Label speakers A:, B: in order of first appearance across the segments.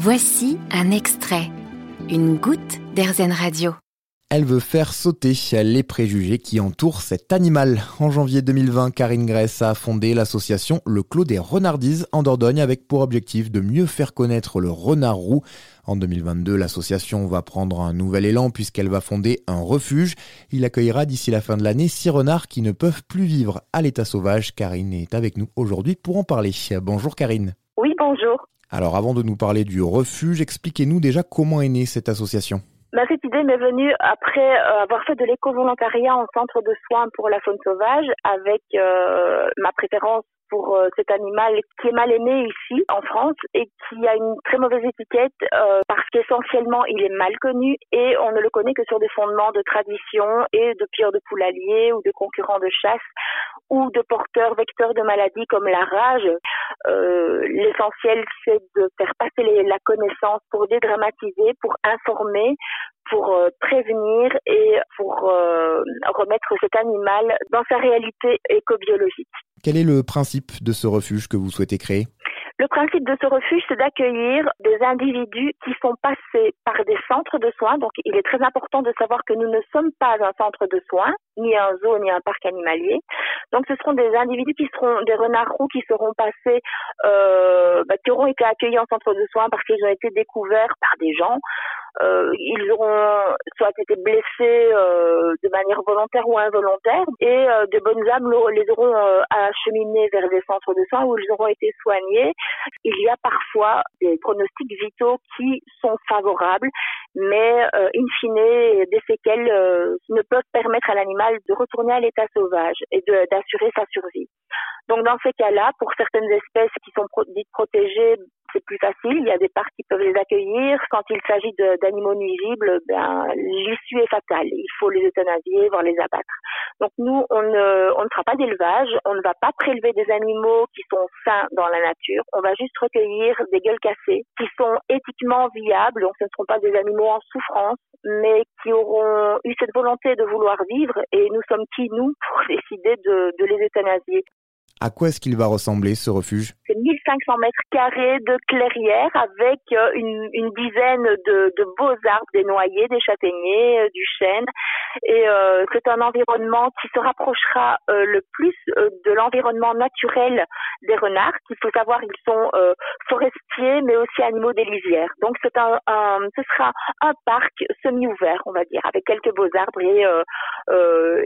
A: Voici un extrait, une goutte d'Airzen Radio.
B: Elle veut faire sauter les préjugés qui entourent cet animal. En janvier 2020, Karine Grèce a fondé l'association Le Clos des Renardises en Dordogne avec pour objectif de mieux faire connaître le renard roux. En 2022, l'association va prendre un nouvel élan puisqu'elle va fonder un refuge. Il accueillera d'ici la fin de l'année six renards qui ne peuvent plus vivre à l'état sauvage. Karine est avec nous aujourd'hui pour en parler. Bonjour Karine. Alors avant de nous parler du refuge, expliquez-nous déjà comment est née cette association.
C: Cette idée m'est venue après euh, avoir fait de l'éco-volontariat en centre de soins pour la faune sauvage avec euh, ma préférence pour euh, cet animal qui est mal aimé ici en France et qui a une très mauvaise étiquette parce qu'essentiellement il est mal connu et on ne le connaît que sur des fondements de tradition et de pires de poulaliers ou de concurrents de chasse ou de porteurs vecteurs de maladies comme la rage. L'essentiel c'est de faire passer la connaissance pour dédramatiser, pour informer, pour euh, prévenir et pour euh, remettre cet animal dans sa réalité écobiologique.
B: Quel est le principe de ce refuge que vous souhaitez créer?
C: Le principe de ce refuge, c'est d'accueillir des individus qui sont passés par des centres de soins. Donc, il est très important de savoir que nous ne sommes pas un centre de soins, ni un zoo, ni un parc animalier. Donc, ce seront des individus qui seront des renards roux qui seront passés, euh, bah, qui auront été accueillis en centre de soins parce qu'ils ont été découverts par des gens euh, ils auront soit été blessés euh, de manière volontaire ou involontaire et euh, de bonnes âmes les auront acheminés vers des centres de soins où ils auront été soignés. Il y a parfois des pronostics vitaux qui sont favorables, mais in fine, des séquelles ne peuvent permettre à l'animal de retourner à l'état sauvage et d'assurer sa survie. Donc dans ces cas-là, pour certaines espèces qui sont dites protégées, c'est plus facile. Il y a des parcs qui peuvent les accueillir. Quand il s'agit d'animaux nuisibles, ben, l'issue est fatale. Il faut les euthanasier, voire les abattre. Donc nous, on ne, on fera pas d'élevage. On ne va pas prélever des animaux qui sont sains dans la nature. On va juste recueillir des gueules cassées qui sont éthiquement viables. Ce ne seront pas des animaux en souffrance, mais qui auront eu cette volonté de vouloir vivre. Et nous sommes qui, nous, pour décider de, de les euthanasier.
B: À quoi est-ce qu'il va ressembler ce refuge?
C: C'est 1500 mètres carrés de clairière avec euh, une, dizaine de, beaux arbres, des noyers, des châtaigniers, euh, du chêne. Et euh, c'est un environnement qui se rapprochera le plus de l'environnement naturel des renards. Il faut savoir ils sont forestiers mais aussi animaux des lisières. Donc c'est un, ce sera un parc semi-ouvert, on va dire, avec quelques beaux arbres et,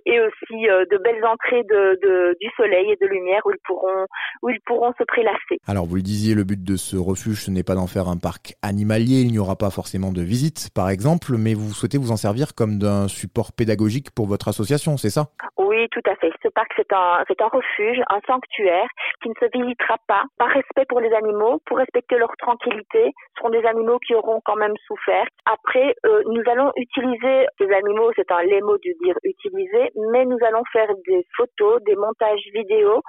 C: et aussi de belles entrées de, du soleil et de lumière où ils pourront, où ils pourront se prélasser.
B: Alors vous le disiez, le but de ce refuge, ce n'est pas d'en faire un parc animalier, il n'y aura pas forcément de visite par exemple, mais vous souhaitez vous en servir comme d'un support pédagogique pour votre association, c'est ça?
C: Oui, tout à fait. Ce parc, c'est un, c'est un refuge, un sanctuaire qui ne se visitera pas par respect pour les animaux, pour respecter leur tranquillité. Ce seront des animaux qui auront quand même souffert. Après, euh, nous allons utiliser ces animaux, c'est un les mots de dire utiliser, mais nous allons faire des photos, des montages vidéo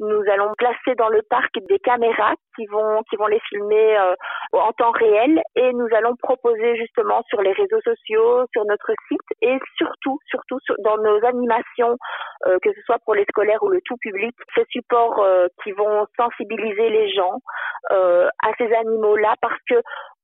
C: nous allons placer dans le parc des caméras qui vont qui vont les filmer euh, en temps réel. Et nous allons proposer justement sur les réseaux sociaux, sur notre site et surtout surtout dans nos animations euh, que ce soit pour les scolaires ou le tout public, ces supports euh, qui vont sensibiliser les gens à ces animaux-là. Parce que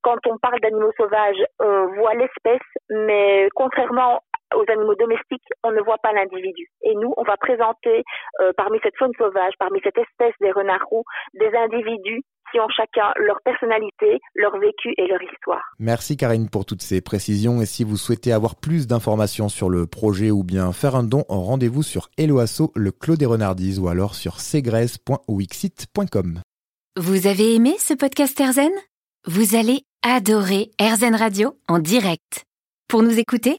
C: quand on parle d'animaux sauvages, on voit l'espèce, mais contrairement aux animaux domestiques, on ne voit pas l'individu. Et nous, on va présenter euh, parmi cette faune sauvage, parmi cette espèce des renards roux, des individus qui ont chacun leur personnalité, leur vécu et leur histoire.
B: Merci Karine pour toutes ces précisions. Et si vous souhaitez avoir plus d'informations sur le projet ou bien faire un don, rendez-vous sur Eloasso, le Clos des Renardises ou alors sur segresse.wixit.com.
A: Vous avez aimé ce podcast Erzen Vous allez adorer Erzen Radio en direct. Pour nous écouter,